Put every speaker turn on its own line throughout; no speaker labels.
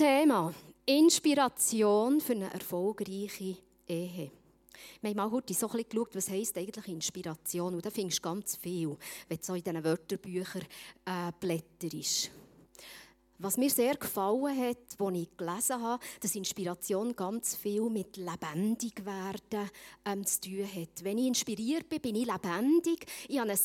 Thema Inspiration für eine erfolgreiche Ehe. Wir haben mal heute so ein geschaut, was heisst eigentlich Inspiration. Und da findest du ganz viel, wenn du so in diesen Wörterbüchern äh, blätterst. Was mir sehr gefallen hat, als ich gelesen habe, dass Inspiration ganz viel mit lebendig werden ähm, zu tun hat. Wenn ich inspiriert bin, bin ich lebendig. Ich habe eine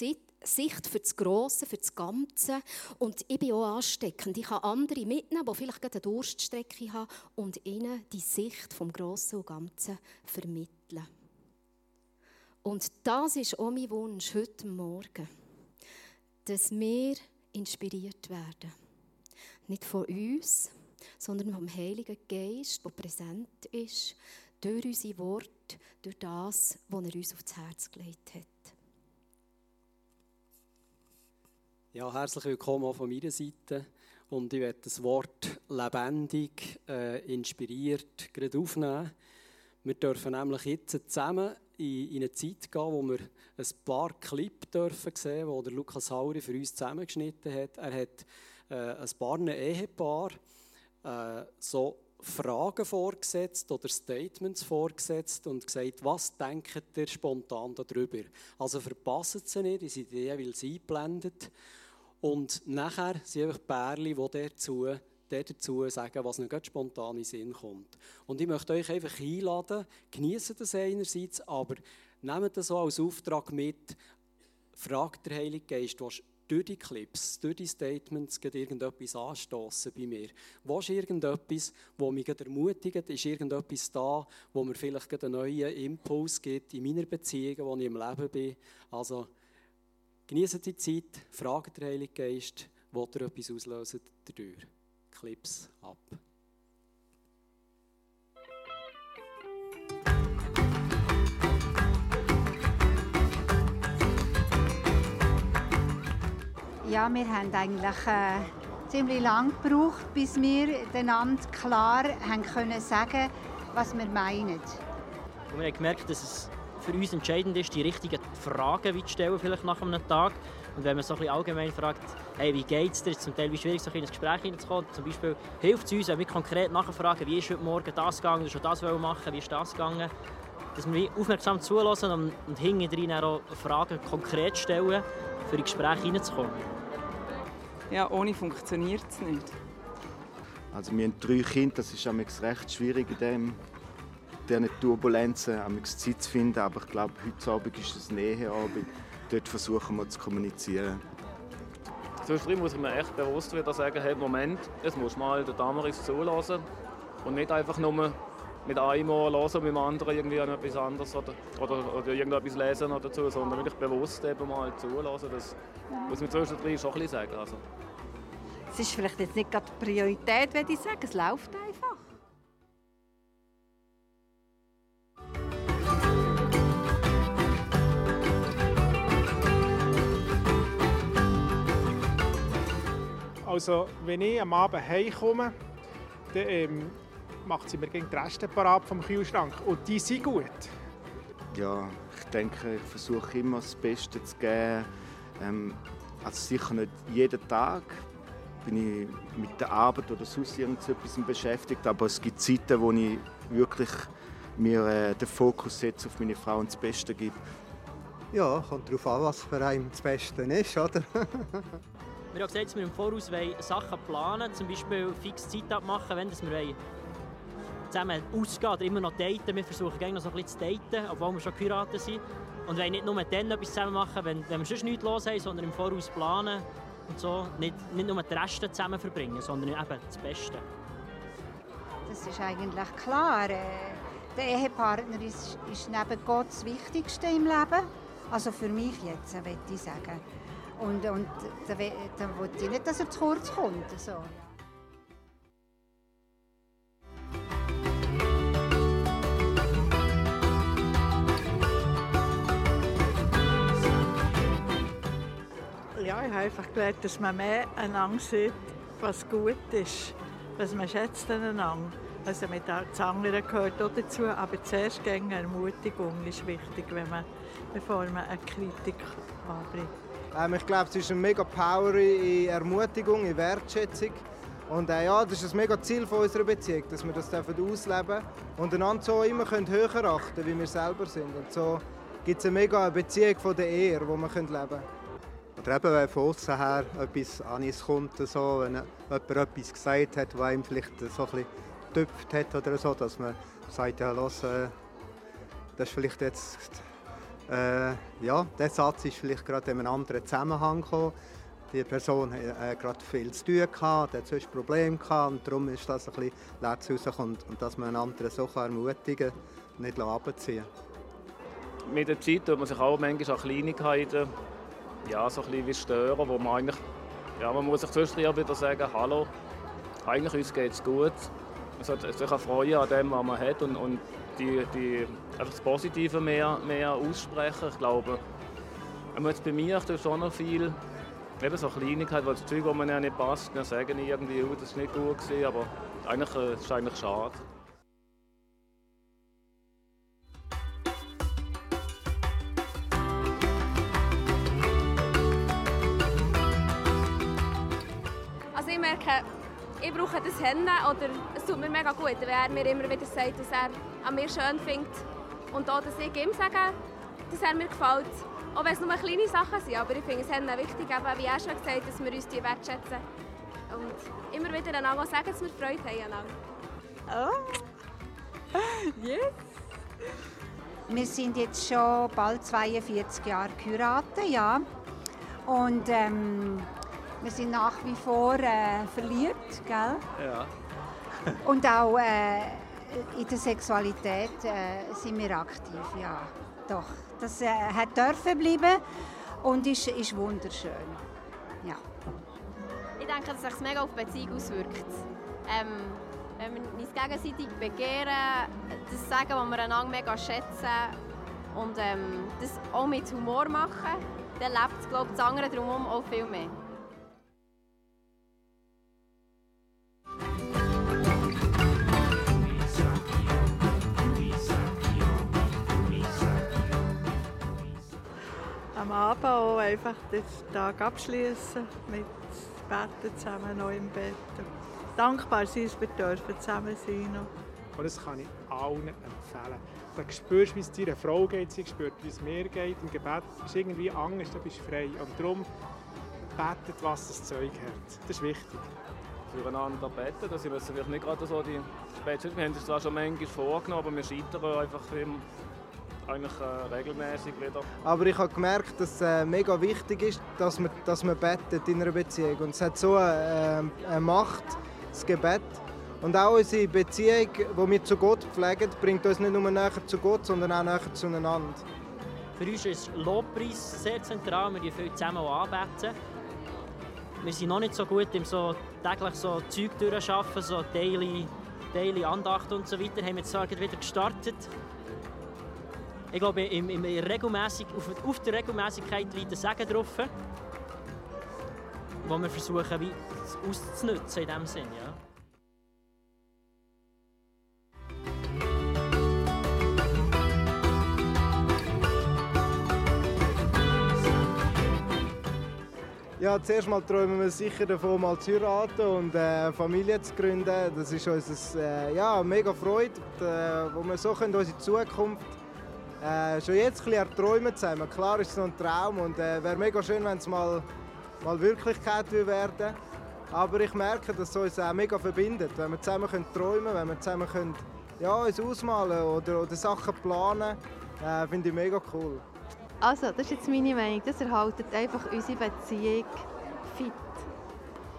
Sicht für das Grosse, für das Ganze. Und ich bin auch ansteckend. Ich kann andere mitnehmen, die vielleicht eine Durststrecke haben und ihnen die Sicht vom Grossen und Ganzen vermitteln. Und das ist auch mein Wunsch heute Morgen, dass wir inspiriert werden. Nicht von uns, sondern vom Heiligen Geist, der präsent ist, durch unsere Worte, durch das, was er uns aufs Herz gelegt hat.
Ja, herzlich willkommen auch von meiner Seite. Und ich werde das Wort lebendig, äh, inspiriert gerade aufnehmen. Wir dürfen nämlich jetzt zusammen in, in eine Zeit gehen, wo wir ein paar Clips dürfen sehen, die Lukas Hauri für uns zusammengeschnitten hat. Er hat äh, ein paar Ehepaar äh, so Fragen vorgesetzt oder Statements vorgesetzt und gesagt, was denkt ihr spontan darüber? Also verpasst sie nicht, die sind jeweils eingeblendet. Und nachher sind einfach Pärchen, die dazu, dazu sagen, was ihnen spontan in Sinn kommt. Und ich möchte euch einfach einladen, genießen das einerseits, aber nehmt das so als Auftrag mit, fragt der Heilige Geist, was durch die Clips, durch die Statements irgendetwas anstoßen bei mir? Was ist irgendetwas, das mich ermutigt? Ist irgendetwas da, wo mir vielleicht einen neuen Impuls gibt in meiner Beziehung, wo ich im Leben bin? Also, Genießen die Zeit, fragt der Heilige Geist, wo er etwas auslösen dadurch. Clips ab.
Ja, wir haben eigentlich äh, ziemlich lang gebraucht, bis wir einander klar haben können sagen, was wir meinen.
Und wir haben gemerkt, dass es für uns entscheidend ist, die richtigen Fragen zu stellen, vielleicht nach einem Tag. Und wenn man so ein bisschen allgemein fragt, hey, wie geht es dir, ist zum Teil wie schwierig, so in ein Gespräch hineinzukommen. Zum Beispiel hilft es uns, wenn wir konkret nachfragen, wie ist heute Morgen das gegangen, du schon das machen, wie ist das gegangen, dass wir aufmerksam zulassen und, und hinten auch Fragen konkret stellen, für in Gespräche hineinzukommen.
Ja, ohne funktioniert es nicht.
Also wir haben drei Kinder, das ist recht schwierig in dem diesen Turbulenzen Zeit zu finden. Aber ich glaube, heute Abend ist es Näheabend. Dort versuchen wir zu kommunizieren.
Zwischendrin muss man echt bewusst wieder sagen, hey, Moment, jetzt muss mal der Damaris zulassen und nicht einfach nur mit einem Ohr hören und mit dem anderen irgendwie an etwas anderes oder, oder, oder irgendetwas lesen oder dazu, sondern wirklich bewusst eben mal zulassen. Das muss man zwischendrin schon ein bisschen sagen. Also.
Es ist vielleicht jetzt nicht gerade Priorität, würde ich sagen. Es läuft einfach.
Also, wenn ich am Abend heimkomme, dann ähm, macht sie mir gegen die Reste parat vom Kühlschrank. Und die sind gut.
Ja, ich denke, ich versuche immer das Beste zu geben. Ähm, also sicher nicht jeden Tag bin ich mit der Arbeit oder sonst irgendetwas beschäftigt, aber es gibt Zeiten, wo ich wirklich mir äh, den Fokus setze auf meine Frau und das Beste gebe.
Ja, kommt darauf an, was für einen das Beste ist, oder?
Wir haben gesagt, dass wir im Voraus Sachen planen zum Beispiel fix Zeit abmachen, wenn wir zusammen ausgehen oder immer noch daten. Wir versuchen gerne noch so ein bisschen zu daten, obwohl wir schon geheiratet sind. Und wollen nicht nur dann etwas zusammen machen, wenn, wenn wir sonst nichts los haben, sondern im Voraus planen und so. Nicht, nicht nur die Reste zusammen verbringen, sondern eben das Beste.
Das ist eigentlich klar. Äh, der Ehepartner ist, ist neben Gott das Wichtigste im Leben. Also für mich jetzt, würde ich sagen. Und, und dann, wollte ich nicht, dass er zu kurz kommt. So.
Ja, ich habe einfach gelernt, dass man mehr einander sieht, was gut ist, was man schätzt aneinander. Also mit das gehört auch dazu, aber zuerst eine Ermutigung ist wichtig, wenn man, bevor man eine Kritik anbringt.
Ähm, ich glaube, es ist eine mega Power in Ermutigung, in Wertschätzung.
Und äh, ja, das ist ein mega Ziel von unserer Beziehung, dass wir das ausleben dürfen und einander so immer können höher achten wie wir selber sind. Und so gibt es eine mega Beziehung von der Ehe, die wir leben können.
Oder eben, wenn von außen her etwas an uns kommt, so, wenn jemand etwas gesagt hat, was ihm vielleicht so ein getüpft hat oder so, dass man sagt, ja, los, äh, das ist vielleicht jetzt, äh, ja, der Satz ist vielleicht gerade in einem anderen Zusammenhang gekommen. Die Person hat äh, gerade viel zu tun gehabt, hat sonst Probleme gehabt und darum ist das ein bisschen letztes rausgekommen und dass man einen anderen so ermutigen kann, nicht runterziehen
Mit der Zeit tut man sich auch manchmal an Kleinigkeiten ja, so ein bisschen stören, wo man eigentlich, ja, man muss sich zwischendurch wieder sagen, hallo, eigentlich uns geht es gut. Man sollte sich freuen an dem, was man hat und, und die, die, einfach das Positive mehr, mehr aussprechen. Ich glaube, jetzt bei mir ich schon noch viel eben so Kleinigkeiten, weil das Zeug, das mir nicht passt, dann sagen irgendwie, oh, das war nicht gut, gewesen, aber eigentlich äh, ist eigentlich schade.
Also ich merke, ich brauche das Hennen oder es tut mir mega gut, wenn er mir immer wieder sagt, dass er an mir schön findet und auch, dass ich ihm sage, dass er mir gefällt. Auch wenn es nur kleine Sachen sind, aber ich finde es Hennen wichtig, eben, wie er schon gesagt hat, dass wir uns die wertschätzen und immer wieder einander sagen, dass wir Freude haben
Oh, yes! Wir sind jetzt schon bald 42 Jahre geheiratet, ja. Und ähm, wir sind nach wie vor äh, verliebt, gell?
Ja.
Und auch äh, in der Sexualität äh, sind wir aktiv, ja. Doch, das äh, hat dürfen bleiben und ist, ist wunderschön. Ja.
Ich denke, dass sich mega auf die Beziehung auswirkt. Ähm, wenn wir uns gegenseitig begehren, das sagen, was wir einander mega schätzen und ähm, das auch mit Humor machen, dann lebt glaube ich, das andere drumherum auch viel mehr.
Am Abend auch einfach den Tag abschließen mit Betten zusammen noch im Bett. Dankbar sein, dass wir dürfen zusammen sein dürfen.
Und das kann ich allen empfehlen. Da spürst du, wie es deiner Frau geht, sie spürt, wie es mir geht. Im Gebet ist irgendwie anders, du bist frei. Und darum betet, was das Zeug hat. Das ist wichtig.
Füreinander beten, das ist vielleicht nicht gerade so die. Wir haben es zwar schon manchmal vorgenommen, aber wir scheitern einfach im eigentlich äh, regelmäßig wieder.
Aber ich habe gemerkt, dass es äh, mega wichtig ist, dass man, dass man betet in einer Beziehung. Und es hat so eine, äh, eine Macht, das Gebet. Und auch unsere Beziehung, die wir zu Gott pflegen, bringt uns nicht nur näher zu Gott, sondern auch näher zueinander.
Für uns ist Lobpreis sehr zentral. Wir viel zusammen anbeten. Wir sind noch nicht so gut im so täglich so Zeug durchschaffen, so Daily, Daily Andacht und so weiter. Haben wir jetzt wieder gestartet. Ich glaube, im, im regelmäßig, auf, auf der Regelmäßigkeit liegt ein Segen drauf, wo wir versuchen, wie auszunutzen in diesem Sinn. Ja.
Ja, zuerst mal träumen wir sicher davon, mal zu heiraten und äh, Familie zu gründen. Das ist uns äh, ja, mega Freude, äh, wo wir so können unsere Zukunft äh, schon jetzt ein bisschen erträumen zusammen. Klar ist es noch ein Traum und äh, wäre mega schön, wenn es mal, mal Wirklichkeit werden Aber ich merke, dass es uns auch mega verbindet. Wenn wir zusammen können träumen wenn wir zusammen können, ja, uns ausmalen oder, oder Sachen planen, äh, finde ich mega cool.
Also, das ist jetzt meine Meinung. Das erhaltet einfach unsere Beziehung fit.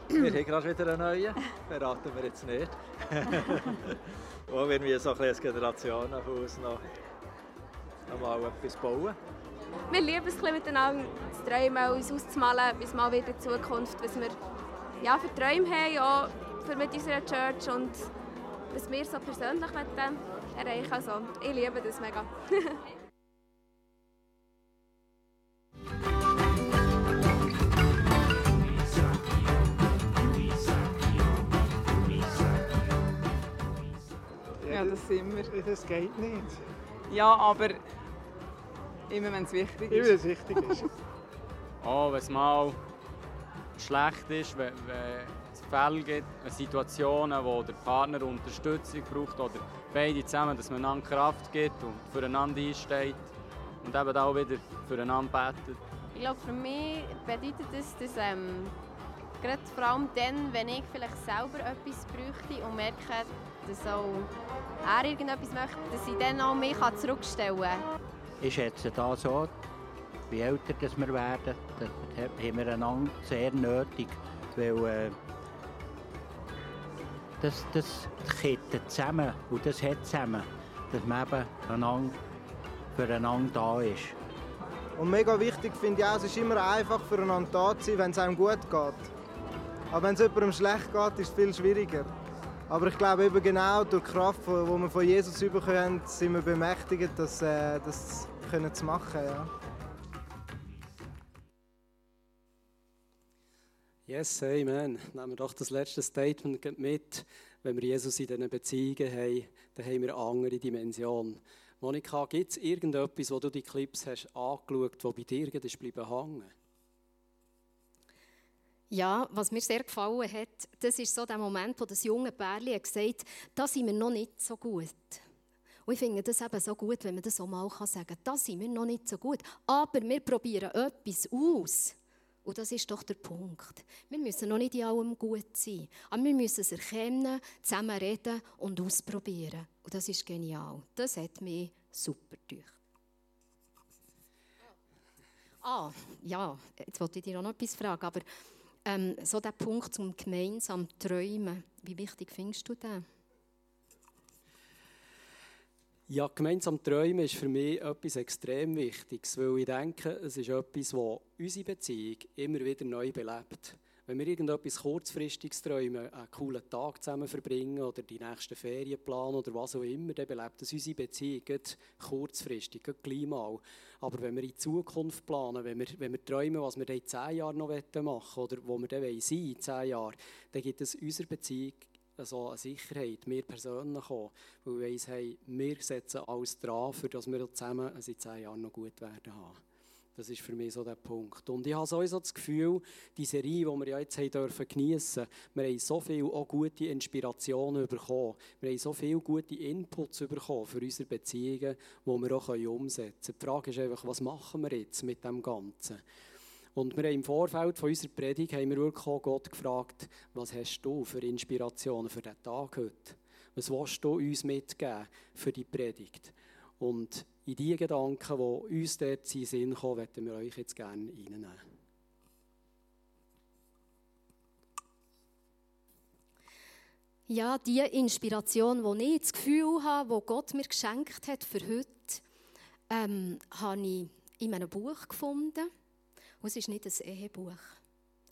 Wir haben gerade wieder einen neuen, verraten wir jetzt nicht. Wo wir so ein bisschen als Generationenhaus noch mal etwas bauen.
Wir lieben es miteinander zu träumen, uns auszumalen, bis mal wieder in Zukunft, was wir ja, für Träume haben, auch für mit unserer Church und was wir so persönlich erreichen Also, ich liebe das mega.
Ja, das sind wir.
Das geht nicht.
Ja, aber immer wenn es wichtig ist.
Immer wenn es wichtig ist.
oh, wenn es mal schlecht ist, wenn, wenn Fälle gibt, Situationen, wo der Partner Unterstützung braucht oder beide zusammen, dass man einander Kraft gibt und füreinander einsteht und eben auch wieder füreinander betet.
Ich glaube, für mich bedeutet das, dass ähm, gerade vor allem dann, wenn ich vielleicht selber etwas bräuchte und merke, dass auch er irgendetwas möchte, dass ich dann auch mich zurückstellen kann.
Ich schätze da so, wie älter dass wir werden, das haben wir einander sehr nötig, weil äh, das, das kettet zusammen und das hat zusammen, dass man eben einander füreinander da ist.
Und mega wichtig finde ich auch, es ist immer einfach füreinander da zu sein, wenn es einem gut geht. Aber wenn es jemandem schlecht geht, ist es viel schwieriger. Aber ich glaube eben genau durch die Kraft, die wir von Jesus bekommen, sind wir bemächtigt, das, äh, das können zu machen. Ja.
Yes, Amen. Nehmen wir doch das letzte Statement mit. Wenn wir Jesus in diesen Beziehungen haben, dann haben wir eine andere Dimension. Monika, gibt es irgendetwas, wo du die Clips hast angeschaut, wo bei dir ist hängen?
Ja, was mir sehr gefallen hat, das ist so der Moment, wo das junge Pärchen gesagt hat, da sind wir noch nicht so gut. Und ich finde das eben so gut, wenn man das auch mal sagen kann. Da sind wir noch nicht so gut. Aber wir probieren etwas aus. Und das ist doch der Punkt. Wir müssen noch nicht in allem gut sein. Aber wir müssen es erkennen, zusammen reden und ausprobieren. Und das ist genial. Das hat mich super durch. Ah, ja, jetzt wollte ich dir noch etwas fragen, aber ähm, so der Punkt zum gemeinsam Träumen, wie wichtig findest du den?
Ja, gemeinsam träumen ist für mich etwas extrem Wichtiges, weil ich denke, es ist etwas, das unsere Beziehung immer wieder neu belebt. Wenn wir irgendetwas kurzfristiges träumen, einen coolen Tag zusammen verbringen oder die nächsten Ferien planen oder was auch immer, dann belebt das unsere Beziehung kurzfristig, gleich mal. Aber wenn wir in die Zukunft planen, wenn wir, wenn wir träumen, was wir in zehn Jahren noch machen wollen oder wo wir dann sein in zehn Jahren, dann gibt es unserer Beziehung so eine Sicherheit, mir persönlich auch, weil wir weiss, hey, wir setzen alles dran, für dass wir zusammen in zehn Jahren noch gut werden haben. Das ist für mich so der Punkt. Und ich habe sowieso das Gefühl, die Serie, die wir ja jetzt haben dürfen geniessen, wir haben so viele auch gute Inspirationen bekommen. Wir haben so viele gute Inputs bekommen für unsere Beziehungen, die wir auch umsetzen können. Die Frage ist einfach, was machen wir jetzt mit dem Ganzen? Und wir haben im Vorfeld von unserer Predigt haben wir wirklich auch Gott gefragt, was hast du für Inspirationen für diesen Tag heute? Was willst du uns mitgeben für die Predigt? Und in die Gedanken, die uns dort in den Sinn kommen, möchten wir euch jetzt gerne reinnehmen.
Ja, die Inspiration, die ich das Gefühl habe, die Gott mir geschenkt hat für heute, ähm, habe ich in einem Buch gefunden. Und es ist nicht ein Ehebuch.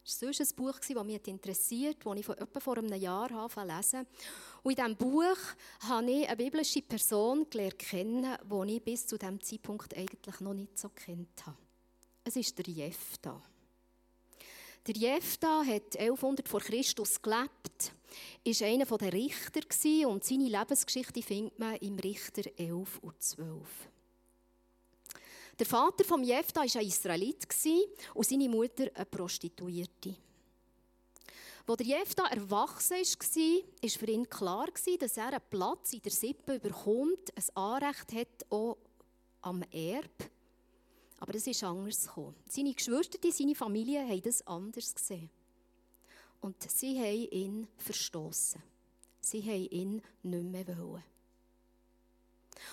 Es war sonst ein Buch, das mich interessiert, das ich vor etwa vor einem Jahr angefangen lesen. Und in diesem Buch habe ich eine biblische Person gelernt kennen, die ich bis zu diesem Zeitpunkt eigentlich noch nicht so kennt habe. Es ist der Jefta. Der Jefta hat 1100 vor Christus gelebt, ist einer der Richter und seine Lebensgeschichte findet man im Richter 11 und 12. Der Vater von Jefta war ein Israelit und seine Mutter eine Prostituierte. Als der Jefta erwachsen war, war für ihn klar, dass er einen Platz in der Sippe bekommt, ein Anrecht hat auch am Erb. Aber es ist anders. Seine Geschwister, seine Familie haben das anders gesehen. Und sie haben ihn verstoßen. Sie haben ihn nicht mehr wollen.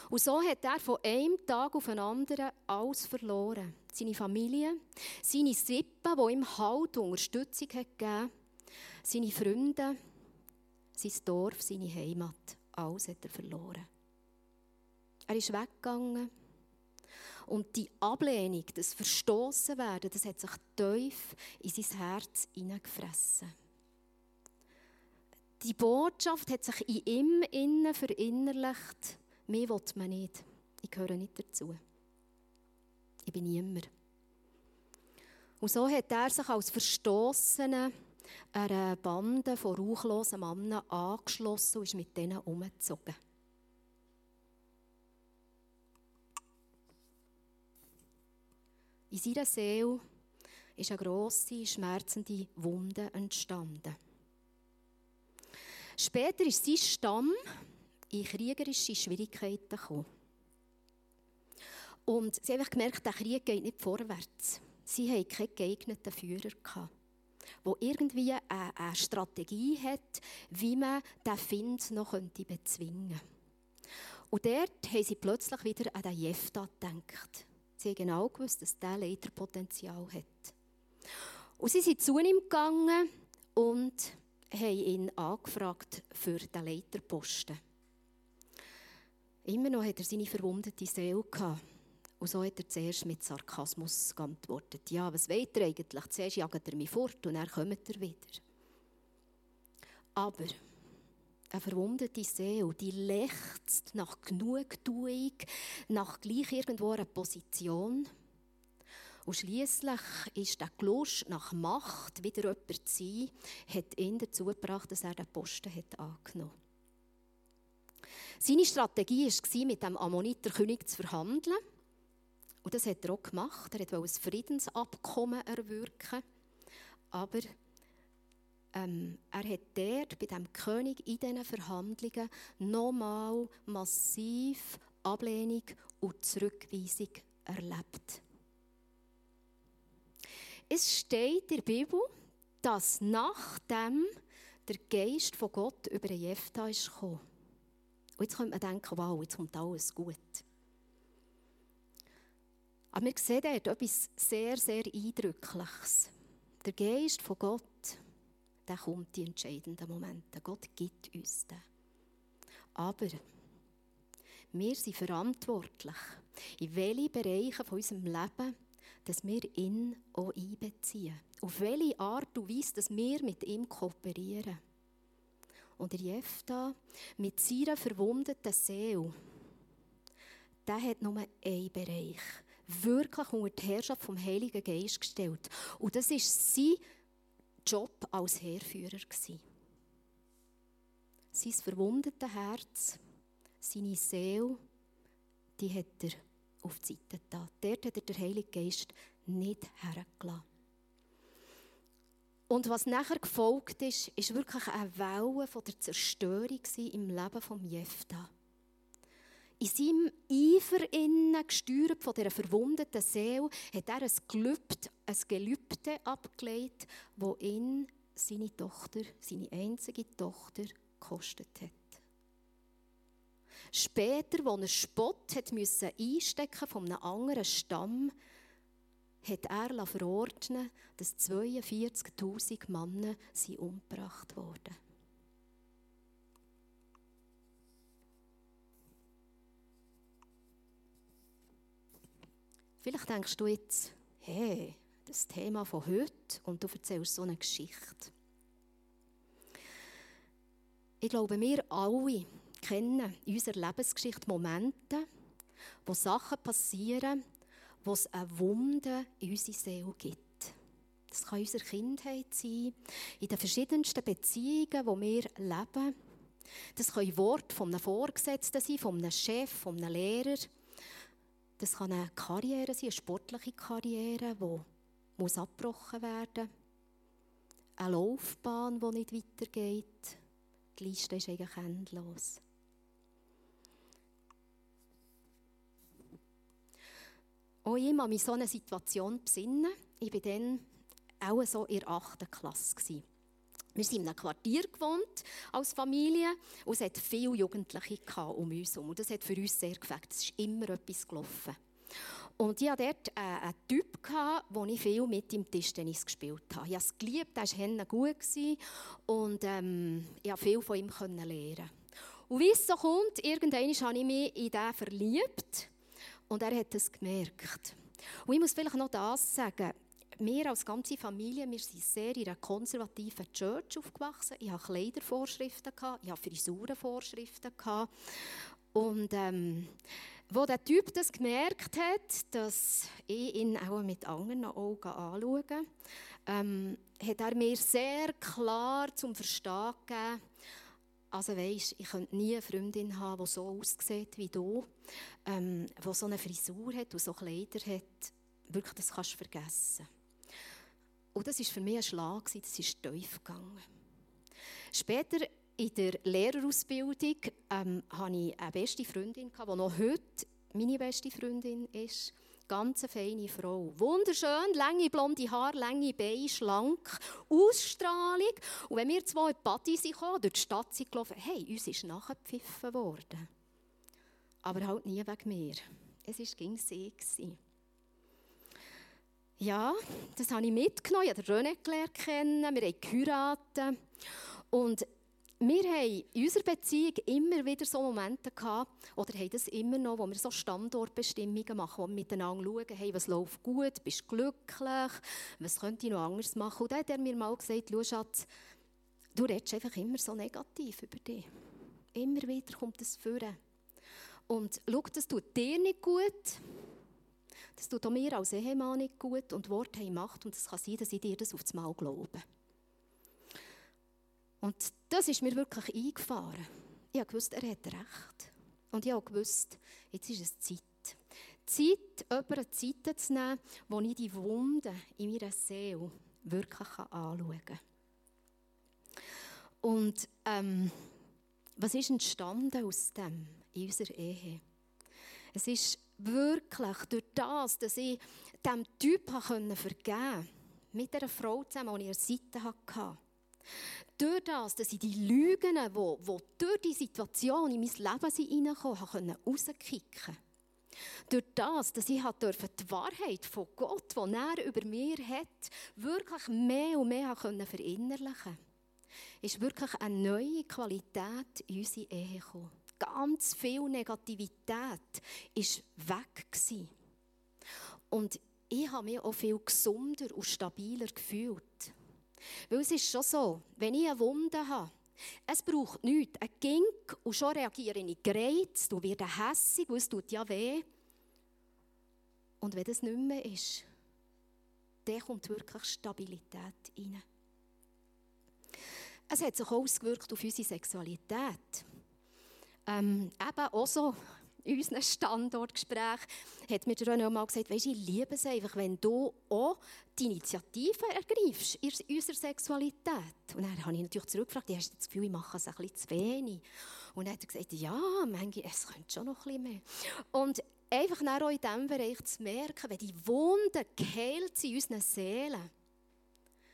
Und so hat er von einem Tag auf den anderen alles verloren. Seine Familie, seine Sippe, die ihm Halt und Unterstützung gegeben seine Freunde, sein Dorf, seine Heimat. Alles hat er verloren. Er ist weggegangen. Und die Ablehnung, das Verstoßen werden, das hat sich tief in sein Herz hineingefressen. Die Botschaft hat sich in ihm innen verinnerlicht Mehr will man nicht. Ich gehöre nicht dazu. Ich bin niemand. Und so hat er sich als Verstoßener einer Bande von rauchlosen Männern angeschlossen und ist mit denen umgezogen. In seiner Seele ist eine grosse, schmerzende Wunde entstanden. Später ist sein Stamm in kriegerische Schwierigkeiten gekommen. Und sie haben gemerkt, der Krieg geht nicht vorwärts. Sie hatten keinen geeigneten Führer. Gehabt, der irgendwie eine, eine Strategie hat, wie man den Find noch bezwingen könnte. Und dort haben sie plötzlich wieder an den Jefta gedacht. Sie haben genau gewusst, dass dieser Leiterpotenzial hat. Und sie sind zu ihm gegangen und haben ihn angefragt für den Leiterposten. Immer noch hat er seine verwundete Seele gehabt. Und so hat er zuerst mit Sarkasmus geantwortet. Ja, was wollt ihr eigentlich? Zuerst jagt er mich fort und dann kommt er wieder. Aber eine verwundete Seele, die lechzt nach Genugtuung, nach gleich irgendwo einer Position. Und schließlich ist der Lust nach Macht, wieder jemand zu sein, hat ihn dazu gebracht, dass er den Posten hat angenommen Seine Strategie war, mit dem Ammoniter König zu verhandeln. Und das hat er auch gemacht. Er wollte ein Friedensabkommen erwirken. Aber ähm, er hat dort bei dem König in diesen Verhandlungen nochmal massiv Ablehnung und Zurückweisung erlebt. Es steht in der Bibel, dass nachdem der Geist von Gott über Jephtha ist. Und jetzt könnte man denken, wow, jetzt kommt alles gut. Aber wir sehen dort etwas sehr, sehr Eindrückliches. Der Geist von Gott, der kommt in entscheidenden Momenten. Gott gibt uns den. Aber wir sind verantwortlich, in welche Bereiche von unserem Leben dass wir ihn auch einbeziehen. Auf welche Art und Weise dass wir mit ihm kooperieren. Und der Jefta mit seiner verwundeten Seele, der hat nur einen Bereich wirklich unter die Herrschaft vom Heiligen Geist gestellt. Und das war sein Job als Heerführer. Sein verwundete Herz, seine Seele, die hat er auf die Seite getan. Dort hat er den Heiligen Geist nicht hergelassen. Und was nachher gefolgt ist, ist wirklich eine Welle von der Zerstörung im Leben von Jefta in seinem Eifer innen, gesteuert von dieser verwundeten Seele, hat er ein Gelübde, ein Gelübde abgelegt, das ihn seine Tochter, seine einzige Tochter, gekostet hat. Später, als er Spott hat müssen einstecken von einem anderen Stamm, hat er verordnen, dass 42.000 Männer umgebracht wurden. Vielleicht denkst du jetzt, hey, das Thema von heute und du erzählst so eine Geschichte. Ich glaube, wir alle kennen in unserer Lebensgeschichte Momente, wo Sachen passieren, wo es eine Wunde in unsere Seele gibt. Das kann in unserer Kindheit sein, in den verschiedensten Beziehungen, wo wir leben. Das können Worte von einem Vorgesetzten sein, von einem Chef, von einem Lehrer. Das kann eine Karriere sein, eine sportliche Karriere, die muss abgebrochen werden muss. Eine Laufbahn, die nicht weitergeht. Die Liste ist eigentlich endlos. Auch ich kann mich so eine Situation besinnen. Ich war dann auch so in der 8. Klasse. Wir sind in einem Quartier gewohnt als Familie und es hat viele Jugendliche um uns herum. Das hat für uns sehr gefällt. Es ist immer etwas gelaufen. Und ich hatte dort einen Typ, wo ich viel mit im Tischtennis gespielt habe. Ich habe es geliebt, er war gut und ähm, ich konnte viel von ihm lernen. Und wie es so kommt, irgendwann habe ich mich in den verliebt und er hat es gemerkt. Und ich muss vielleicht noch das sagen, wir als ganze Familie, wir sind sehr in einer konservativen Church aufgewachsen. Ich hatte Kleidervorschriften, ich hatte Frisurenvorschriften. Und ähm, wo der Typ das gemerkt hat, dass ich ihn auch mit anderen Augen anschaue, ähm, hat er mir sehr klar zum Verstehen gegeben, also weisst, ich könnte nie eine Freundin haben, die so aussieht wie du, ähm, die so eine Frisur hat und so Kleider hat. Wirklich, das kannst du vergessen. Und das war für mich ein Schlag, das ist tief gegangen. Später in der Lehrerausbildung ähm, hatte ich eine beste Freundin, die noch heute meine beste Freundin ist. Ganz eine feine Frau. Wunderschön, lange blonde Haare, lange Beine, schlank, Ausstrahlung. Und wenn wir zwei in die Party sind, durch die Stadt sind gelaufen, hey, uns ist nachgepfiffen worden. Aber halt nie wegen mir. Es war gegen sie. Ja, das habe ich mitgenommen. Ich habe René gelernt kennen. Wir haben geheiratet. Und wir haben in unserer Beziehung immer wieder so Momente gehabt, oder haben das immer noch, wo wir so Standortbestimmungen machen, wo wir miteinander schauen, hey, was läuft gut, bist du glücklich, was könnte ich noch anders machen. Und dann hat er mir mal gesagt, schau Schatz, du redest einfach immer so negativ über dich. Immer wieder kommt das vor. Und schau, das tut dir nicht gut, das tut auch mir als Ehemann nicht gut und Worte haben Macht und es kann sein, dass ich dir das auf das Mal glaube. Und das ist mir wirklich eingefahren. Ich wusste, er hat recht. Und ich wusste, jetzt ist es Zeit. Zeit, jemanden Zeit zu nehmen, wo ich die Wunden in meiner Seele wirklich anschauen kann. Und ähm, was ist entstanden aus dem in unserer Ehe? Es ist wirklich durch das, dass ich diesem Typ vergeben konnte, mit einer Frau zusammen, die ich an der Seite hatte, durch das, dass ich die Lügen, die, die durch die Situation in mein Leben hineinkamen, rauskicken konnte. Durch das, dass ich die Wahrheit von Gott, die er über mir hat, wirklich mehr und mehr verinnerlichen konnte, ist wirklich eine neue Qualität in unsere Ehe gekommen. Ganz viel Negativität war weg. Und ich habe mich auch viel gesunder und stabiler gefühlt. Weil es ist schon so, wenn ich eine Wunde habe, es braucht nichts. Ein Gink und schon reagiere ich gereizt und werde hässig, weil es tut ja weh. Und wenn das nicht mehr ist, dann kommt wirklich Stabilität rein. Es hat sich ausgewirkt auf unsere Sexualität. Ähm, eben auch so in unserem Standortgespräch hat mir René mal gesagt, weißt, ich liebe es einfach, wenn du auch die Initiative ergreifst in unserer Sexualität. Und dann habe ich natürlich zurückgefragt, hast du das Gefühl, ich mache es ein bisschen zu wenig? Und dann hat er gesagt, ja, manchmal, es könnte schon noch ein bisschen mehr. Und einfach auch in diesem Bereich zu merken, wenn die Wunden geheilt sind in unseren Seelen,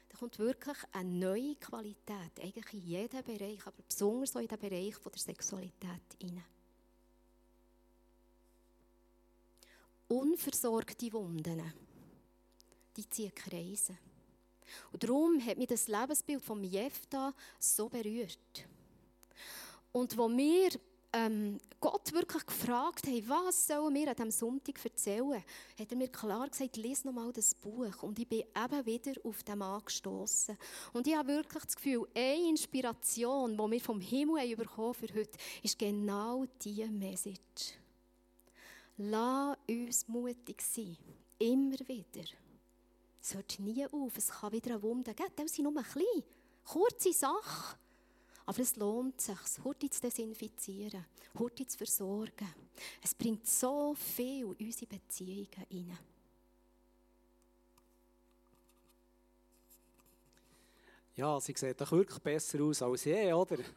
dann kommt wirklich eine neue Qualität, eigentlich in jedem Bereich, aber besonders auch in den Bereich der Sexualität hinein. Unversorgte Wunden, die ziehen Kreise. Und darum hat mich das Lebensbild von Jefta so berührt. Und wo wir ähm, Gott wirklich gefragt haben, was sollen wir an diesem Sonntag erzählen, hat er mir klar gesagt, lese nochmal das Buch. Und ich bin eben wieder auf den Mann gestossen. Und ich habe wirklich das Gefühl, eine Inspiration, die wir vom Himmel bekommen für heute, ist genau diese Message. Lass uns mutig sein. Immer wieder. Es hört nie auf. Es kann wieder eine Wunde geben. Das sind nur ein klein. Kurze Sache. Aber es lohnt sich, heute zu desinfizieren, heute zu versorgen. Es bringt so viel in unsere Beziehungen hinein.
Ja, sie sieht doch wirklich besser aus als je, oder?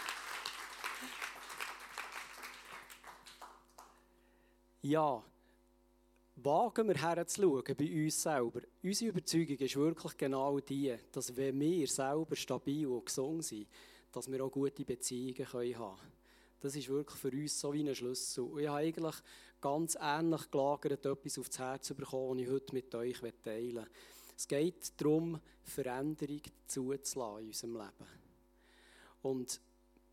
Ja, wagen wir herzuschauen bei uns selber. Unsere Überzeugung ist wirklich genau die, dass wenn wir selber stabil und gesund sind, dass wir auch gute Beziehungen haben können. Das ist wirklich für uns so wie ein Schlüssel. Und ich habe eigentlich ganz ähnlich gelagert etwas aufs Herz bekommen, das ich heute mit euch teilen will. Es geht darum, Veränderung zuzulassen in unserem Leben. Und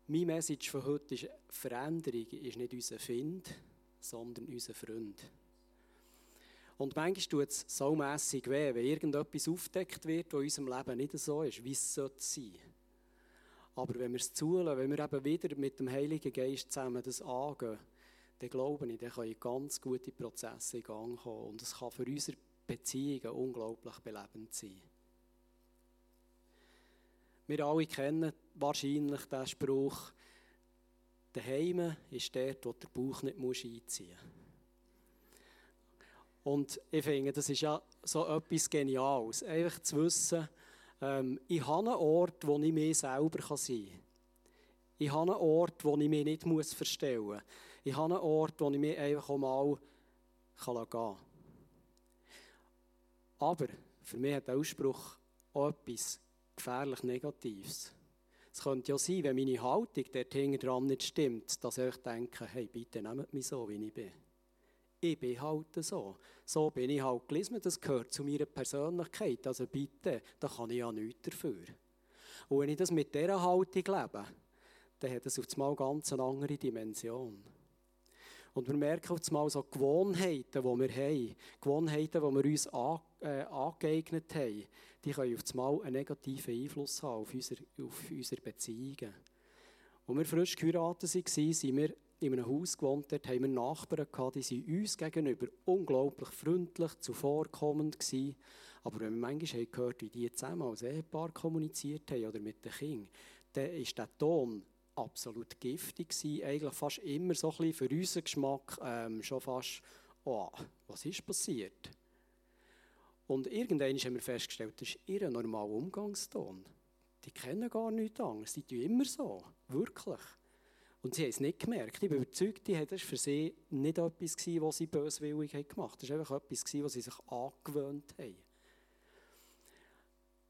meine Message von heute ist, Veränderung ist nicht unser Find, sondern unser Freund. Und manchmal tut es so mässig weh, wenn irgendetwas aufdeckt wird, was in unserem Leben nicht so ist, wie es sein sollte. Aber wenn wir es zulassen, wenn wir eben wieder mit dem Heiligen Geist zusammen das angehen, dann glaube ich, dann können ganz gute Prozesse in Gang kommen. Und es kann für unsere Beziehungen unglaublich belebend sein. Wir alle kennen wahrscheinlich den Spruch, Daheim ist dort, wo der Bauch nicht einziehen muss. Und ich finde, das ist ja so etwas Geniales. Einfach zu wissen, ähm, ich habe einen Ort, wo ich mir selber sein kann. Ich habe einen Ort, wo ich mich nicht muss verstellen muss. Ich habe einen Ort, wo ich mich einfach mal gehen kann. Aber für mich hat der Ausspruch auch etwas gefährlich Negatives. Es könnte ja sein, wenn meine Haltung dort dran nicht stimmt, dass ich denke, hey, bitte nehmt mich so, wie ich bin. Ich bin halt so. So bin ich halt gelesen, das gehört zu meiner Persönlichkeit. Also bitte, da kann ich ja nichts dafür. Und wenn ich das mit dieser Haltung lebe, dann hat es auf einmal ganz eine andere Dimension. Und wir merken auf einmal so Gewohnheiten, die wir haben, Gewohnheiten, die wir uns an, äh, angeeignet haben, die können auf einmal einen negativen Einfluss haben auf unsere, auf unsere Beziehungen. Als wir frisch geheiratet waren, sind wir in einem Haus gewohnt, dort haben wir Nachbarn gehabt, die sind uns gegenüber unglaublich freundlich, zuvorkommend waren. Aber wenn wir manchmal gehört wie die zusammen als Ehepaar kommuniziert haben oder mit den Kindern, dann ist der Ton absolut giftig gewesen. Eigentlich fast immer so ein bisschen für unseren Geschmack ähm, schon fast, oh, was ist passiert? Und irgendwann haben wir festgestellt, das ist ihr normaler Umgangston. Die kennen gar nichts anderes. Sie tun immer so. Wirklich. Und sie haben es nicht gemerkt. Ich bin überzeugt, die das für sie nicht etwas, was sie böswillig gemacht haben. Das war einfach etwas, was sie sich angewöhnt haben.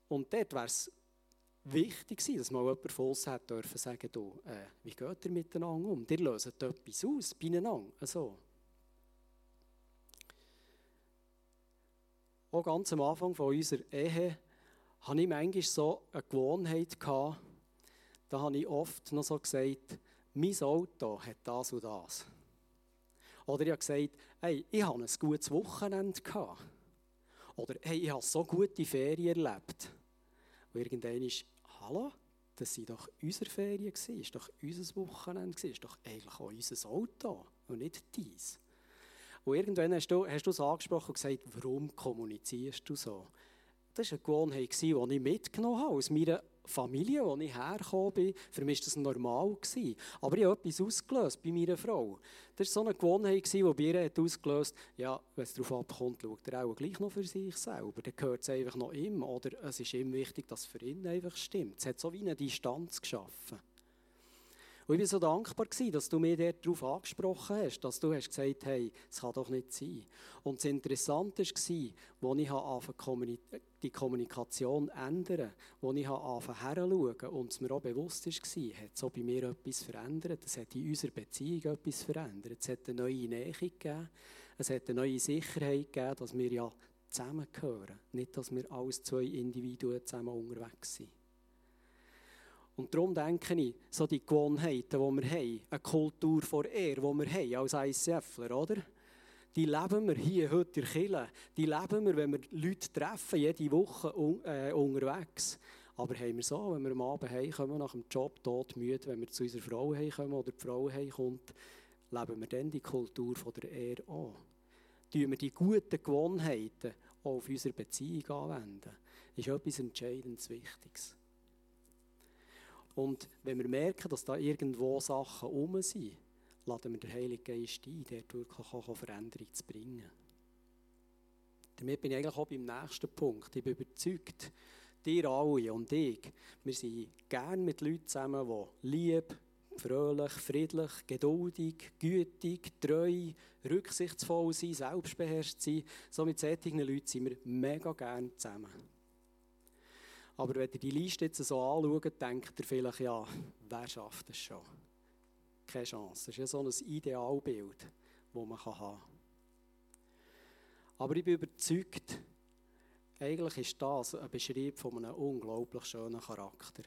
Und dort wäre es wichtig gewesen, dass mal jemand von uns hätte dürfen sagen, du, äh, wie geht ihr miteinander um? Ihr löst etwas aus beieinander. Also. Auch ganz am Anfang von unserer Ehe hatte ich manchmal so eine Gewohnheit, gehabt, da habe ich oft noch so gesagt, mein Auto hat das und das. Oder ich habe gesagt, hey, ich hatte ein gutes Wochenende. Gehabt. Oder hey, ich habe so gute Ferien erlebt. Und irgendwann ist, hallo, das waren doch unsere Ferien, das war doch unser Wochenende, das ist doch eigentlich auch unser Auto und nicht dies. Und irgendwann hast du, hast du es angesprochen und gesagt, warum kommunizierst du so? Das war eine Gewohnheit, die ich mitgenommen habe aus meiner Familie, wo ich hergekommen bin, für mich war das normal. Gewesen. Aber ich habe etwas ausgelöst bei meiner Frau. Das war so eine Gewohnheit, die bei ihr hat ausgelöst ja, wenn es darauf abkommt, schaut er auch gleich noch für sich selber. Dann gehört es einfach noch ihm. Oder es ist ihm wichtig, dass es für ihn einfach stimmt. Es hat so wie eine Distanz geschaffen. Und ich war so dankbar, dass du mir darauf angesprochen hast, dass du hast gesagt hast, hey, es kann doch nicht sein. Und das Interessante war, als ich die Kommunikation ändern als ich anfangen herzuschauen und es mir auch bewusst war, hat es auch bei mir etwas verändert. Es hat in unserer Beziehung etwas verändert. Es hat eine neue Nähe gegeben. Es hat eine neue Sicherheit gegeben, dass wir ja zusammengehören. Nicht, dass wir als zwei Individuen zusammen unterwegs sind. Und darum denke ich, so die Gewohnheiten, die wir haben, eine Kultur vor Ehre, die wir haben als ICFler, oder? Die leben wir hier heute in der. Die leben wir, wenn wir Leute treffen, jede Woche un äh, unterwegs. Aber haben wir so, wenn wir am Abend heimkommen, nach dem Job todmüde, wenn wir zu unserer Frau heimkommen oder die Frau heimkommt, leben wir dann die Kultur von der Ehre an. Tun wir die guten Gewohnheiten auch auf unsere Beziehung anwenden. Das ist etwas Entscheidendes Wichtiges. Und wenn wir merken, dass da irgendwo Sachen um sind, laden wir den Heiligen Geist ein, dort wirklich auch Veränderung zu bringen. Damit bin ich eigentlich auch beim nächsten Punkt. Ich bin überzeugt, dir alle und ich, wir sind gerne mit Leuten zusammen, die lieb, fröhlich, friedlich, geduldig, gütig, treu, rücksichtsvoll sind, selbstbeherrscht sind. So mit solchen Leuten sind wir mega gerne zusammen. Aber wenn ihr die Liste jetzt so anschaut, denkt ihr vielleicht, ja, wer schafft das schon? Keine Chance. Das ist ja so ein Idealbild, das man haben kann. Aber ich bin überzeugt, eigentlich ist das ein Beschrieb von einem unglaublich schönen Charakter.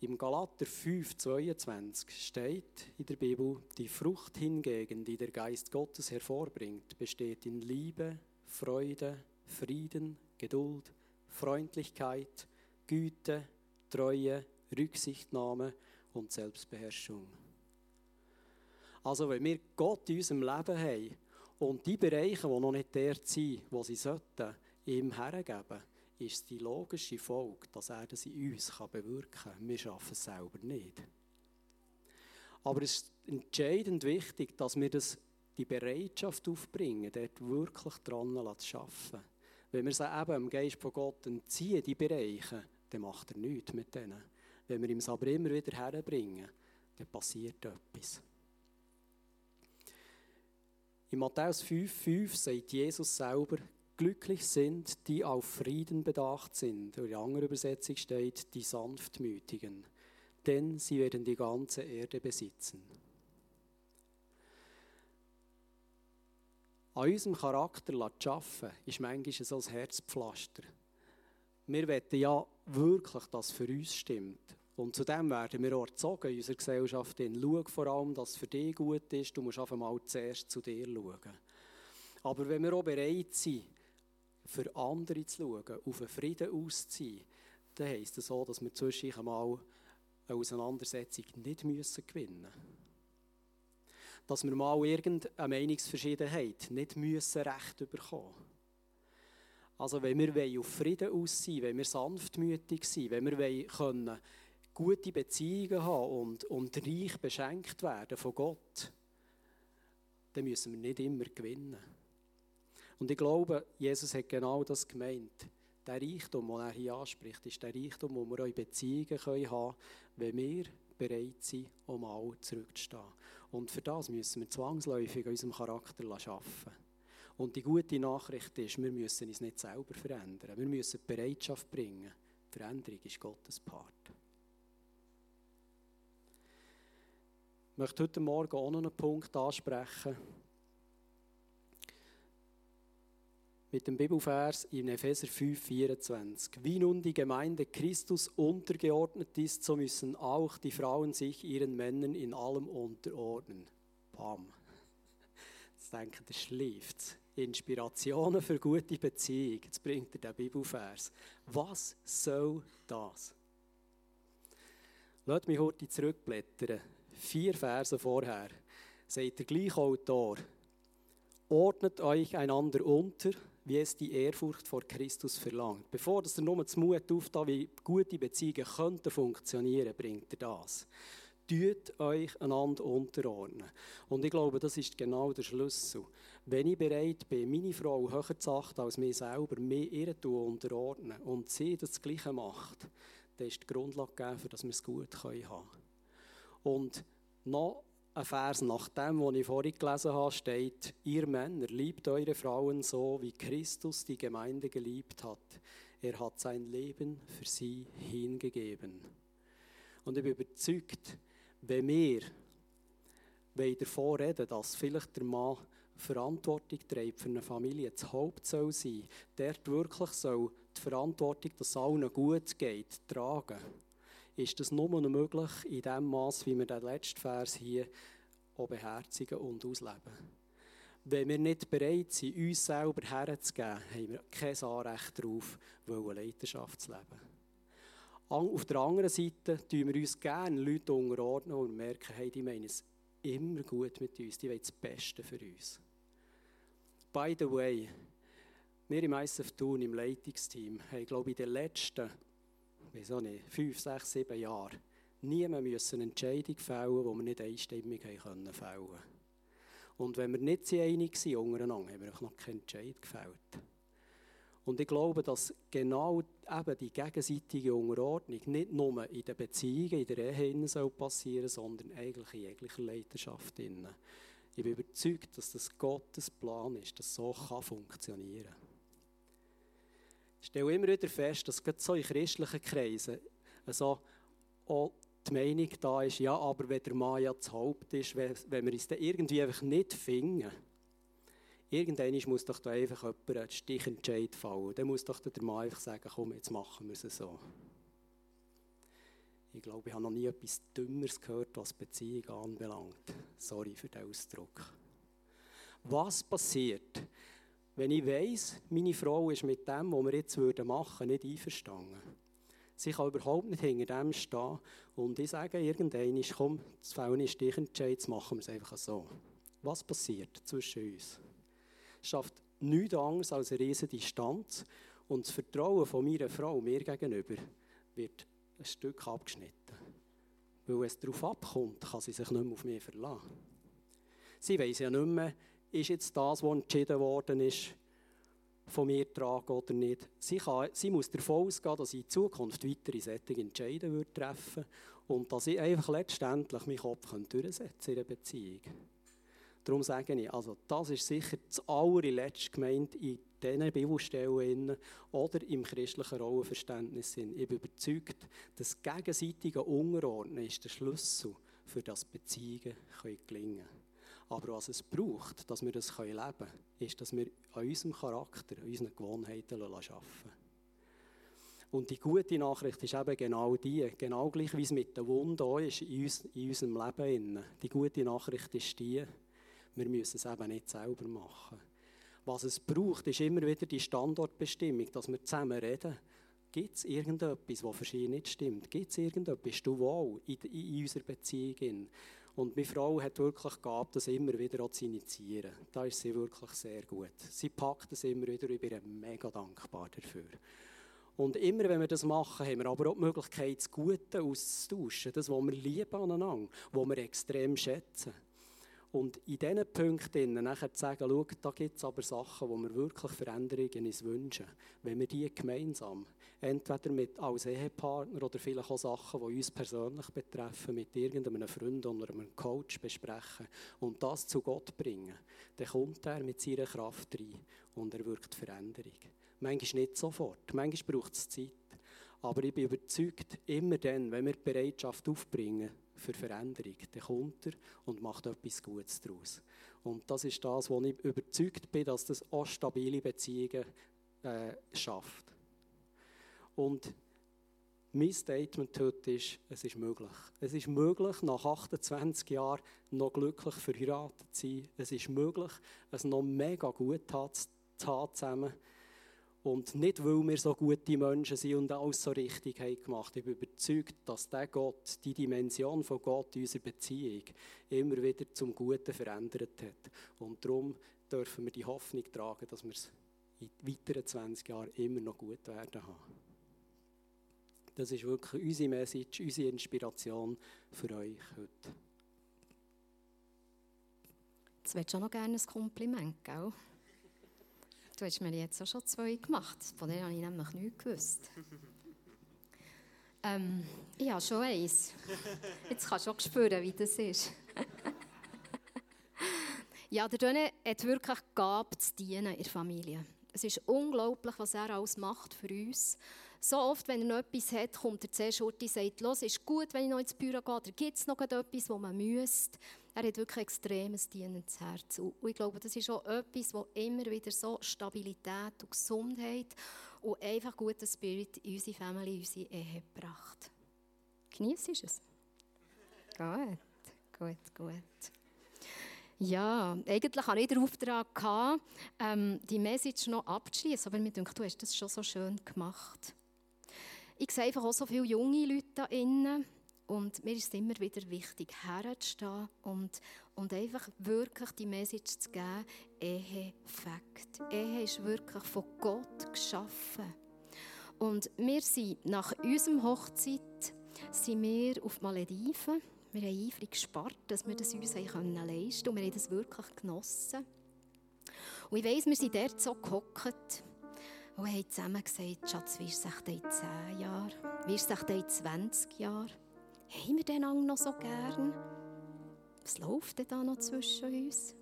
Im Galater 5,22 steht in der Bibel, die Frucht hingegen, die der Geist Gottes hervorbringt, besteht in Liebe, Freude, Frieden, Geduld, Freundlichkeit, Güte, Treue, Rücksichtnahme und Selbstbeherrschung. Also wenn wir Gott in unserem Leben haben und die Bereiche, die noch nicht dort sind, wo sie sollten, ihm hergeben, ist die logische Folge, dass er das in uns bewirken kann. Wir schaffen es selber nicht. Aber es ist entscheidend wichtig, dass wir das die Bereitschaft aufbringen, dort wirklich dran zu arbeiten. Wenn wir sie eben dem Geist von Gott entziehen, die Bereiche, dann macht er nichts mit denen. Wenn wir ihm es aber immer wieder herbringen, dann passiert etwas. In Matthäus 5,5 sagt Jesus selber, glücklich sind, die auf Frieden bedacht sind. In der Übersetzung steht, die Sanftmütigen, denn sie werden die ganze Erde besitzen. An unserem Charakter zu arbeiten, ist manchmal so ein Herzpflaster. Wir wollen ja wirklich, dass es für uns stimmt. Und zu dem werden wir auch erzogen in unserer Gesellschaft. Schau vor allem, dass es für dich gut ist. Du musst einfach mal zuerst zu dir schauen. Aber wenn wir auch bereit sind, für andere zu schauen, auf einen Frieden auszuziehen, dann heisst das so, dass wir zwischendurch einmal eine Auseinandersetzung nicht müssen gewinnen müssen. Dass wir mal irgendeine Meinungsverschiedenheit nicht müssen recht bekommen Also wenn wir auf Frieden ausziehen, wenn wir sanftmütig sind, wenn wir können gute Beziehungen haben und, und reich beschenkt werden von Gott, dann müssen wir nicht immer gewinnen. Und ich glaube, Jesus hat genau das gemeint. Der Reichtum, den er hier anspricht, ist der Reichtum, den wir auch in Beziehungen haben können, wenn wir bereit sind, um all zurückzustehen. Und für das müssen wir zwangsläufig an unserem Charakter arbeiten. Und die gute Nachricht ist, wir müssen uns nicht selber verändern. Wir müssen die Bereitschaft bringen. Die Veränderung ist Gottes Part. Ich möchte heute Morgen auch noch einen Punkt ansprechen. Mit dem Bibelvers in Epheser 5, 24. Wie nun die Gemeinde Christus untergeordnet ist, so müssen auch die Frauen sich ihren Männern in allem unterordnen. Bam. Jetzt denken, das schläft. Inspirationen für gute Beziehung. Jetzt bringt er den Bibelvers. Was soll das? Lasst mich heute zurückblättern vier Verse vorher, sagt der gleiche Autor, ordnet euch einander unter, wie es die Ehrfurcht vor Christus verlangt. Bevor er nur das Mut auftat, wie gute Beziehungen könnten funktionieren, bringt er das. Tut euch einander unterordnen. Und ich glaube, das ist genau der Schlüssel. Wenn ich bereit bin, meine Frau höher zu achten als mir selber, mir ihr unterordnen und sie das Gleiche macht, dann ist die Grundlage gegeben, dass wir es gut haben können. Und noch ein Vers nach dem, was ich vorhin gelesen habe, steht, ihr Männer, liebt eure Frauen so, wie Christus die Gemeinde geliebt hat. Er hat sein Leben für sie hingegeben. Und ich bin überzeugt, wenn wir davon reden, dass vielleicht der Mann Verantwortung trägt für eine Familie, das Haupt soll sein, der wirklich soll die Verantwortung, dass es allen gut geht, tragen ist das nur noch möglich in dem Maß, wie wir den letzten Vers hier auch beherzigen und ausleben. Wenn wir nicht bereit sind, uns selber herzugeben, haben wir kein Anrecht darauf, Leidenschaft zu leben. Auf der anderen Seite tun wir uns gerne Leute unterordnen und merken, hey, die meinen es immer gut mit uns, die wollen das Beste für uns. By the way, wir im ISF Thun, im Leitungsteam, haben, glaube ich, in den letzten wieso nicht, fünf, sechs, sieben Jahre niemand müssen eine Entscheidung fällen, die wir nicht einstimmig fällen können. Und wenn wir nicht einig sind untereinander, haben wir noch keinen Entscheid gefällt. Und ich glaube, dass genau eben die gegenseitige Unterordnung nicht nur in den Beziehungen, in der Ehe soll passieren, sondern eigentlich in jeglicher Leidenschaft. Ich bin überzeugt, dass das Gottes Plan ist, dass so funktionieren kann. Ich stelle immer wieder fest, dass gerade so in christlichen Kreisen also auch die Meinung da ist, ja, aber wenn der Mann ja das Haupt ist, wenn, wir uns dann irgendwie einfach nicht finden, irgendwann muss doch da einfach jemand einen Stichentscheid fallen. Dann muss doch der Mann einfach sagen, komm, jetzt machen wir es so. Ich glaube, ich habe noch nie etwas Dümmeres gehört, was Beziehung anbelangt. Sorry für den Ausdruck. Was passiert, wenn ich weiss, meine Frau ist mit dem, was wir jetzt machen würden, nicht einverstanden. Sie kann überhaupt nicht hinter dem stehen. Und ich sage irgendwann, komm, das Fällen ist dich entscheid, jetzt machen wir es einfach so. Was passiert zwischen uns? Es schafft nichts anderes als eine riesige Distanz. Und das Vertrauen von meiner Frau mir gegenüber wird ein Stück abgeschnitten. Weil es darauf abkommt, kann sie sich nicht mehr auf mich verlassen. Sie weiss ja nicht mehr, ist jetzt das, was entschieden worden ist, von mir tragen oder nicht. Sie, kann, sie muss davon ausgehen, dass ich in Zukunft weitere solche Entscheidungen treffen würde und dass ich einfach letztendlich meinen Kopf durchsetzen in einer Beziehung. Darum sage ich, also das ist sicher das allerletzte gemeint in diesen Bibelstellen oder im christlichen Rollenverständnis. Ich bin überzeugt, das gegenseitige Unterordnen ist der Schlüssel, für das Beziehungen gelingen können. Aber was es braucht, dass wir das leben können, ist, dass wir an unserem Charakter, an unseren Gewohnheiten arbeiten. Und die gute Nachricht ist eben genau die, genau gleich wie es mit der Wunde auch ist in, uns, in unserem Leben. Die gute Nachricht ist die, wir müssen es eben nicht selber machen. Was es braucht, ist immer wieder die Standortbestimmung, dass wir zusammen reden. Gibt es irgendetwas, was für sie nicht stimmt? Gibt es irgendetwas? Du wohl in, in unserer Beziehung? Und meine Frau hat wirklich gehabt, das immer wieder zu initiieren. Da ist sie wirklich sehr gut. Sie packt es immer wieder, ich bin mega dankbar dafür. Und immer, wenn wir das machen, haben wir aber auch die Möglichkeit, das Gute auszutauschen. Das, was wir lieben aneinander, was wir extrem schätzen. Und in diesen Punkten nachher zu sagen, schau, da gibt es aber Sachen, wo wir wirklich Veränderungen uns wünschen. Wenn wir die gemeinsam, entweder mit, als Ehepartner oder vielleicht auch Sachen, die uns persönlich betreffen, mit irgendeinem Freund oder einem Coach besprechen und das zu Gott bringen, dann kommt er mit seiner Kraft rein und er wirkt Veränderung. Manchmal nicht sofort, manchmal braucht es Zeit. Aber ich bin überzeugt, immer dann, wenn wir die Bereitschaft aufbringen, für Veränderung. Dann kommt er und macht etwas Gutes daraus. Und das ist das, wo ich überzeugt bin, dass das auch stabile Beziehungen äh, schafft. Und mein Statement heute ist, es ist möglich. Es ist möglich, nach 28 Jahren noch glücklich verheiratet zu sein. Es ist möglich, es noch mega gut zu haben zusammen. Und nicht, weil wir so gute Menschen sind und alles so richtig haben gemacht. Ich bin überzeugt, dass der Gott, die Dimension von Gott in unserer Beziehung immer wieder zum Guten verändert hat. Und darum dürfen wir die Hoffnung tragen, dass wir es in weiteren 20 Jahren immer noch gut werden haben. Das ist wirklich unsere Message, unsere Inspiration für euch heute.
Jetzt willst du auch noch gerne ein Kompliment, gell? Du hast mir jetzt auch schon zwei gemacht. Von denen habe ich nämlich nichts gewusst. ähm, ich habe schon eins. Jetzt kannst du auch spüren, wie das ist. ja, der Döne hat wirklich Gabe zu dienen in der Familie. Es ist unglaublich, was er alles macht für uns. So oft, wenn er noch etwas hat, kommt er zuerst und sagt, los, ist gut, wenn ich noch ins Büro gehe, oder gibt es noch etwas, das man müsste. Er hat wirklich ein extremes dienendes Herz. Und ich glaube, das ist auch etwas, das immer wieder so Stabilität und Gesundheit und einfach guten Spirit in unsere Familie, in unsere Ehe gebracht. Genießt es? gut, gut, gut. Ja, eigentlich hatte ich den Auftrag, gehabt, ähm, die Message noch abzuschließen, aber mir denke, du hast das schon so schön gemacht. Ich sehe einfach auch so viele junge Leute da innen und mir ist es immer wieder wichtig, herzustehen und, und einfach wirklich die Message zu geben, Ehe Fakt. Ehe ist wirklich von Gott geschaffen. Und wir sind nach unserem Hochzeit sind wir auf Malediven. Wir haben eifrig gespart, dass wir das uns leisten können. Und wir haben das wirklich genossen. Und ich weiss, wir sind dort so gehockt und haben zusammen gesagt, Schatz, wie ist es in 10 Jahren? Wie ist es in 20 Jahren? Haben wir den Ang noch so gern? Was läuft denn da noch zwischen uns?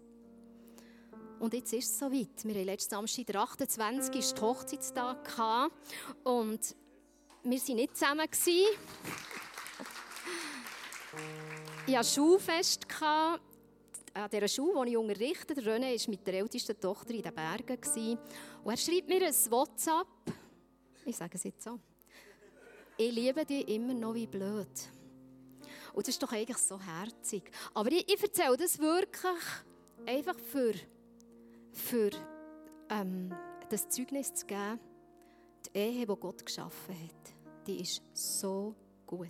Und jetzt ist es soweit. Wir hatten letzten Samstag, der 28. ist Hochzeitstag und wir waren nicht zusammen. Ich hatte Schulfest an dieser Schule, die ich unterrichte. René war mit der ältesten Tochter in den Bergen. Und er schreibt mir ein WhatsApp. Ich sage es jetzt so. Ich liebe dich immer noch wie blöd. Und das ist doch eigentlich so herzig. Aber ich, ich erzähle das wirklich einfach für, für ähm, das Zeugnis zu geben. Die Ehe, die Gott geschaffen hat, die ist so gut.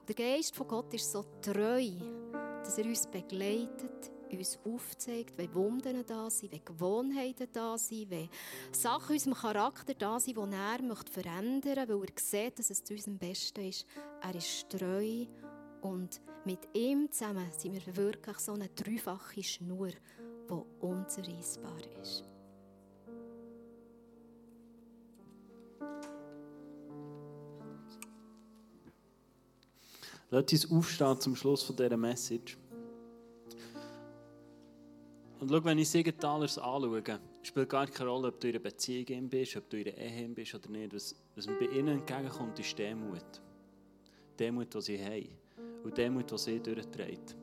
Und der Geist von Gott ist so treu, dass er uns begleitet, uns aufzeigt, wenn Wunden da sind, wenn Gewohnheiten da sind, wenn Sachen in unserem Charakter da sind, die er verändern möchte, weil er sieht, dass es zu unserem Besten ist. Er ist treu Und mit ihm zusammen sind wir wirklich so eine dreifache Schnur, die unzerreißbar ist.
Lass uns aufstehen zum Schluss von dieser Message. Und schau, wenn ich Siegenthalers anschaue, spielt gar keine Rolle, ob du in einer Beziehung bist, ob du in einer Ehe bist oder nicht. Was, was mir bei ihnen entgegenkommt, ist Demut. Demut, die sie haben. Und Demut, die sie durchträgt.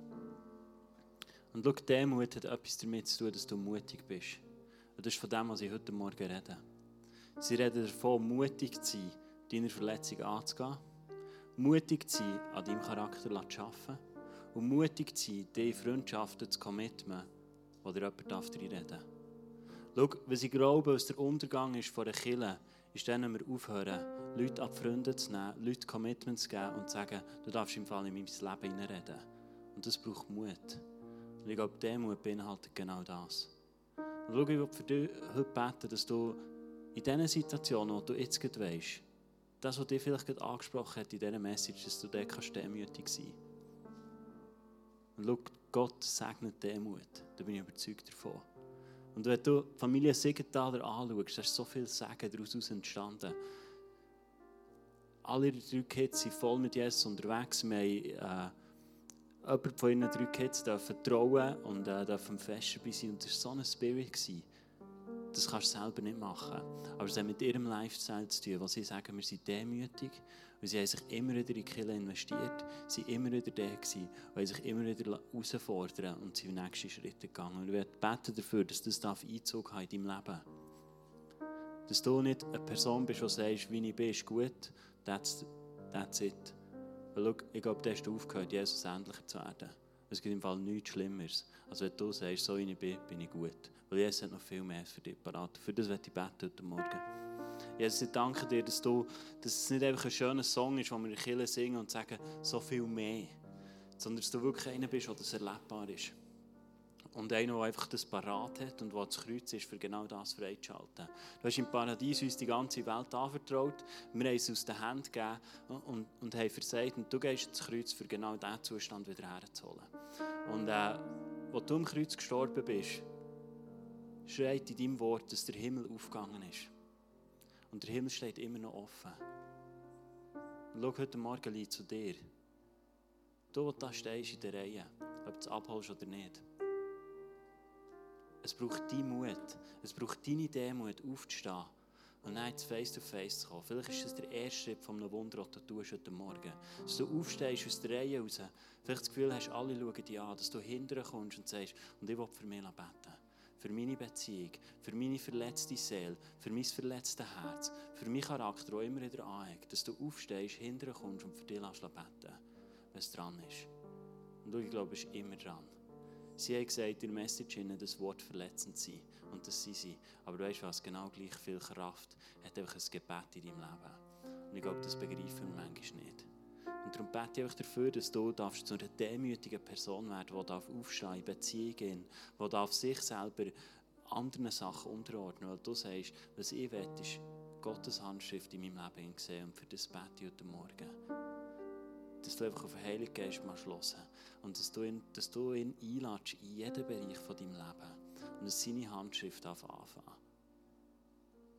Und schau, Demut hat etwas damit zu tun, dass du mutig bist. Und das ist von dem, was ich heute Morgen rede. Sie reden davon, mutig zu sein, deine Verletzung anzugehen mutig zu sein, an deinem Charakter zu arbeiten und mutig zu sein, diese Freundschaften zu committen, wo dir jemand reinreden darf. Schau, was ich glaube, was der Untergang ist von der Kirche, ist dann, wenn wir aufhören, Leute an Freunde zu nehmen, Leute Commitments zu geben und zu sagen, du darfst im Fall in mein Leben hineinreden. Und das braucht Mut. Und ich glaube, Demut beinhaltet genau das. Und schau, ich will für dich heute beten, dass du in diesen Situationen, wo du jetzt weißt, das, was dich vielleicht gerade angesprochen hat in dieser Message, dass du dort kannst demütig sein Und schau, Gott segnet Demut. Da bin ich überzeugt davon. Und wenn du die Familie Siegenthaler anschaust, da ist so viel Segen daraus entstanden. Alle drei Kids sind voll mit Jesus unterwegs. Wir haben, äh, jemand von ihnen drei Kids dürfen trauen und äh, dürfen fest dabei sein. Und das war so ein Spirit. Gewesen. Das kannst du selber nicht machen. Aber es hat mit ihrem Lifestyle zu tun, wo sie sagen, wir sind demütig. Und sie haben sich immer wieder in die Kirche investiert, sie waren immer wieder da gewesen, und haben sich immer wieder herausfordern und sind nächsten Schritte gegangen. Und ich werde beten dafür, dass das Einzug hat in deinem Leben. Dass du nicht eine Person bist, die sagst, wie ich bin, ist gut, that's, that's it. Weil schau, ich glaube, du hast aufgehört, Jesus ähnlicher zu werden. Es gibt im Fall nichts Schlimmeres, als wenn du sagst, so wie ich bin, bin ich gut. Weil Jesus hat noch viel mehr für dich parat. Für das werde ich beten heute Morgen. Jesus, ich danke dir, dass, du, dass es nicht einfach ein schöner Song ist, wo wir in Kirche singen und sagen, so viel mehr. Sondern dass du wirklich einer bist, der das erlebbar ist. Und einer, der einfach das parat hat und der das Kreuz ist, für genau das freizuschalten. Du hast im Paradies uns die ganze Welt anvertraut. Wir haben es aus den Händen gegeben und, und haben versagt. Und du gehst ins Kreuz, für genau diesen Zustand wieder herzuholen. Und äh, als du am Kreuz gestorben bist, schreit in deinem Wort, dass der Himmel aufgegangen ist. Und der Himmel steht immer noch offen. Und schau heute Morgen zu dir. Du, wo da stehst in der Reihe, ob du es abholst oder nicht. Es braucht deinen Mut, es braucht deine Demut, aufzustehen und dann ins Face-to-Face zu kommen. Vielleicht ist das der erste Schritt von einem Wunder, das du tust heute Morgen. Dass du aufstehst aus der Reihe raus, vielleicht das Gefühl hast, alle schauen dich an, dass du hinterher kommst und sagst, und ich will für mich beten für meine Beziehung, für meine verletzte Seele, für mein verletztes Herz, für meinen Charakter, der immer wieder anhängt, dass du aufstehst, hinterher kommst und für dich beten wenn es dran ist. Und ich glaube, es ist immer dran. Sie haben gesagt in der Message, dass Wort verletzend sei. Und das sind sie. Aber weißt du was? Genau gleich viel Kraft hat einfach ein Gebet in deinem Leben. Und ich glaube, das begreifen wir manchmal nicht. Und darum bete ich euch dafür, dass du darfst zu einer demütigen Person werden die darf aufstehen in Beziehungen, die darf sich selber anderen Sachen unterordnen. Weil du sagst, was ich will, ist Gottes Handschrift in meinem Leben sehen. Und für das bete ich heute Morgen. Dass du einfach auf den Heiligen Geist mal schlossen und dass du ihn, dass du ihn einladest in jeden Bereich von deinem Leben. Und dass seine Handschrift anfangen